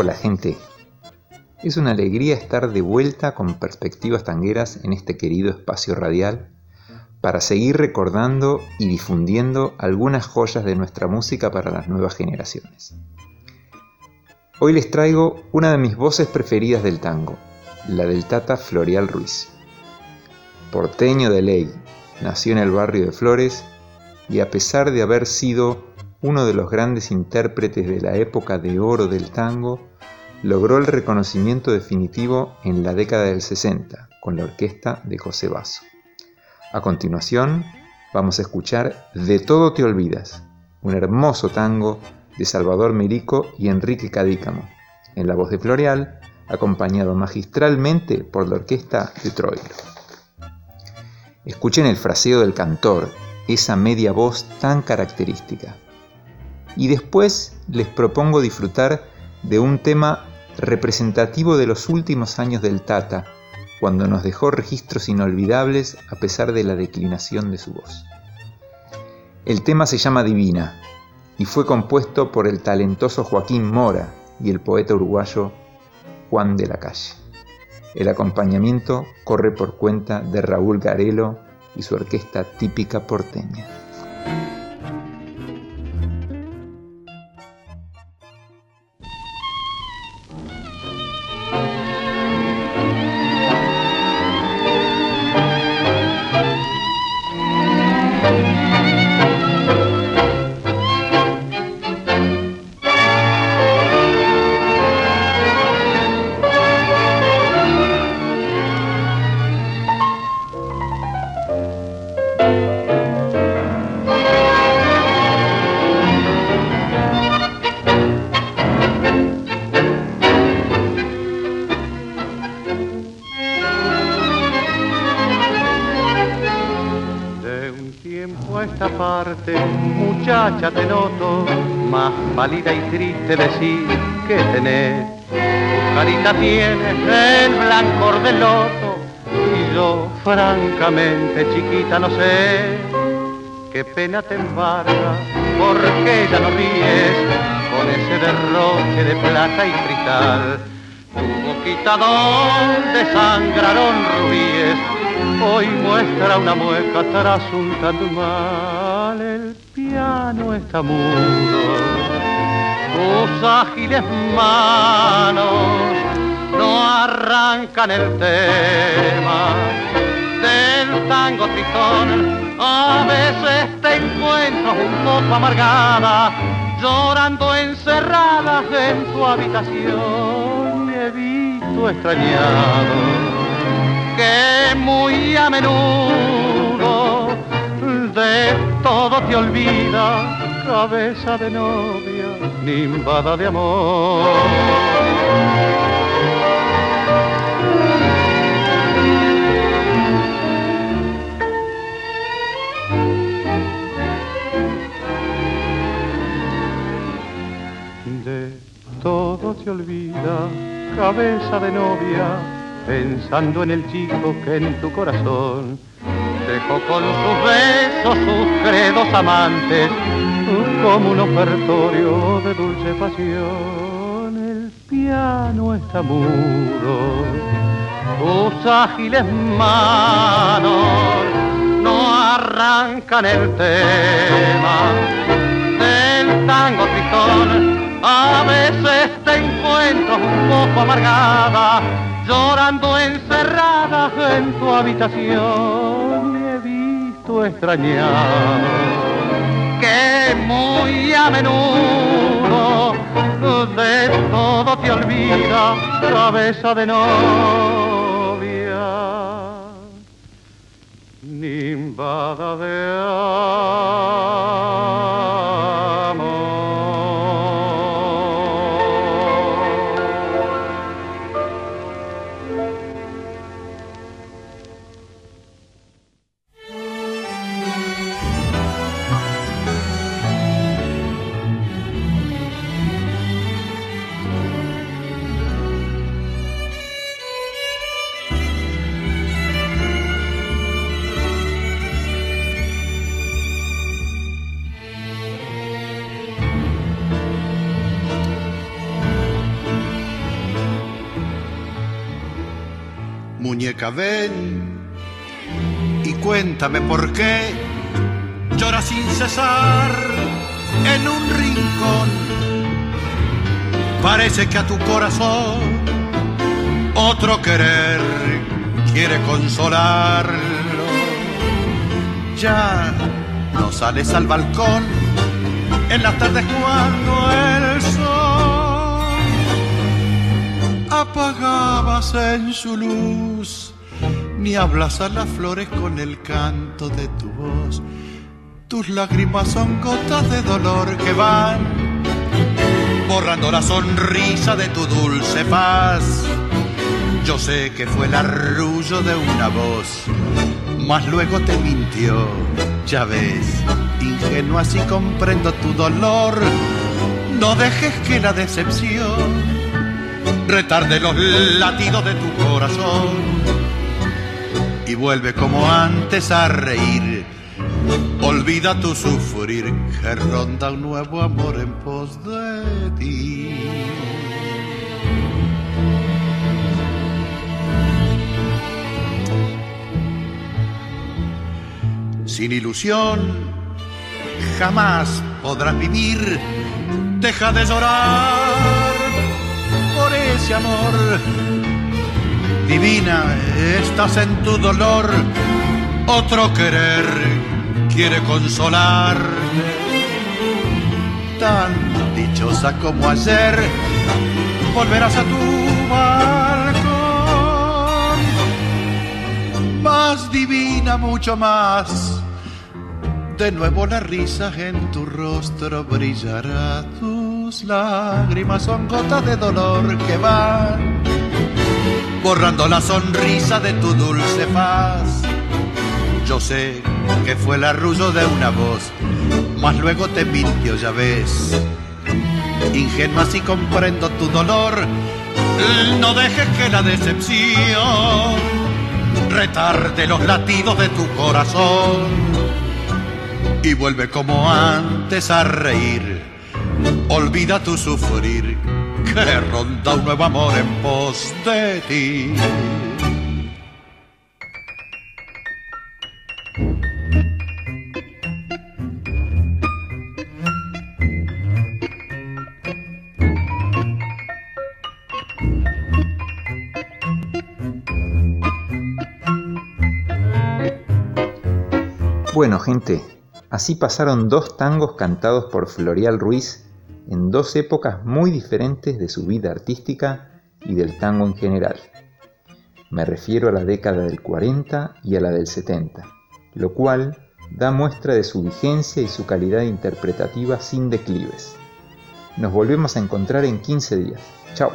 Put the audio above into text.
Hola gente, es una alegría estar de vuelta con perspectivas tangueras en este querido espacio radial para seguir recordando y difundiendo algunas joyas de nuestra música para las nuevas generaciones. Hoy les traigo una de mis voces preferidas del tango, la del Tata Florial Ruiz. Porteño de ley, nació en el barrio de Flores y a pesar de haber sido uno de los grandes intérpretes de la época de oro del tango, logró el reconocimiento definitivo en la década del 60 con la orquesta de José Basso. A continuación, vamos a escuchar De todo te olvidas, un hermoso tango de Salvador Merico y Enrique Cadícamo, en la voz de Floreal, acompañado magistralmente por la orquesta de Troilo. Escuchen el fraseo del cantor, esa media voz tan característica. Y después les propongo disfrutar de un tema representativo de los últimos años del Tata, cuando nos dejó registros inolvidables a pesar de la declinación de su voz. El tema se llama Divina y fue compuesto por el talentoso Joaquín Mora y el poeta uruguayo Juan de la Calle. El acompañamiento corre por cuenta de Raúl Garelo y su orquesta típica porteña. Muchacha te noto, más pálida y triste decir que tenés. Tu carita tiene el blancor del loto y yo francamente chiquita no sé qué pena te embarga porque ya no ríes con ese derroche de plata y cristal. Tu boquita donde sangraron rubíes hoy muestra una mueca tras un el piano está mudo. Tus ágiles manos no arrancan el tema del tango tristón a veces te encuentro un poco amargada llorando encerrada en tu habitación. Me he visto extrañado que muy a menudo todo te olvida, cabeza de novia, nimbada de amor. Todo te olvida, cabeza de novia, pensando en el chico que en tu corazón dejó con sus besos sus credos amantes como un ofertorio de dulce pasión. El piano está mudo, tus ágiles manos no arrancan el tema del tango tristón. A veces te encuentro un poco amargada llorando encerrada en tu habitación visto extrañado que muy a menudo de todo te olvida cabeza de novia nimbada de Ven y cuéntame por qué llora sin cesar en un rincón. Parece que a tu corazón otro querer quiere consolarlo. Ya no sales al balcón en las tardes cuando el en su luz, ni hablas a las flores con el canto de tu voz. Tus lágrimas son gotas de dolor que van borrando la sonrisa de tu dulce paz. Yo sé que fue el arrullo de una voz, mas luego te mintió, ya ves, ingenua si comprendo tu dolor. No dejes que la decepción retarde los latidos de tu corazón y vuelve como antes a reír. Olvida tu sufrir que ronda un nuevo amor en pos de ti. Sin ilusión jamás podrás vivir. Deja de llorar ese amor. Divina, estás en tu dolor. Otro querer quiere consolarte. Tan dichosa como ayer, volverás a tu balcón. Más divina, mucho más. De nuevo la risa en tu rostro brillará. Tus lágrimas son gotas de dolor que van borrando la sonrisa de tu dulce paz. Yo sé que fue el arrullo de una voz, mas luego te mintió, ya ves. Ingenua si comprendo tu dolor, no dejes que la decepción retarde los latidos de tu corazón y vuelve como antes a reír. Olvida tu sufrir, que ronda un nuevo amor en pos de ti. Bueno, gente, así pasaron dos tangos cantados por Florial Ruiz en dos épocas muy diferentes de su vida artística y del tango en general. Me refiero a la década del 40 y a la del 70, lo cual da muestra de su vigencia y su calidad interpretativa sin declives. Nos volvemos a encontrar en 15 días. Chao.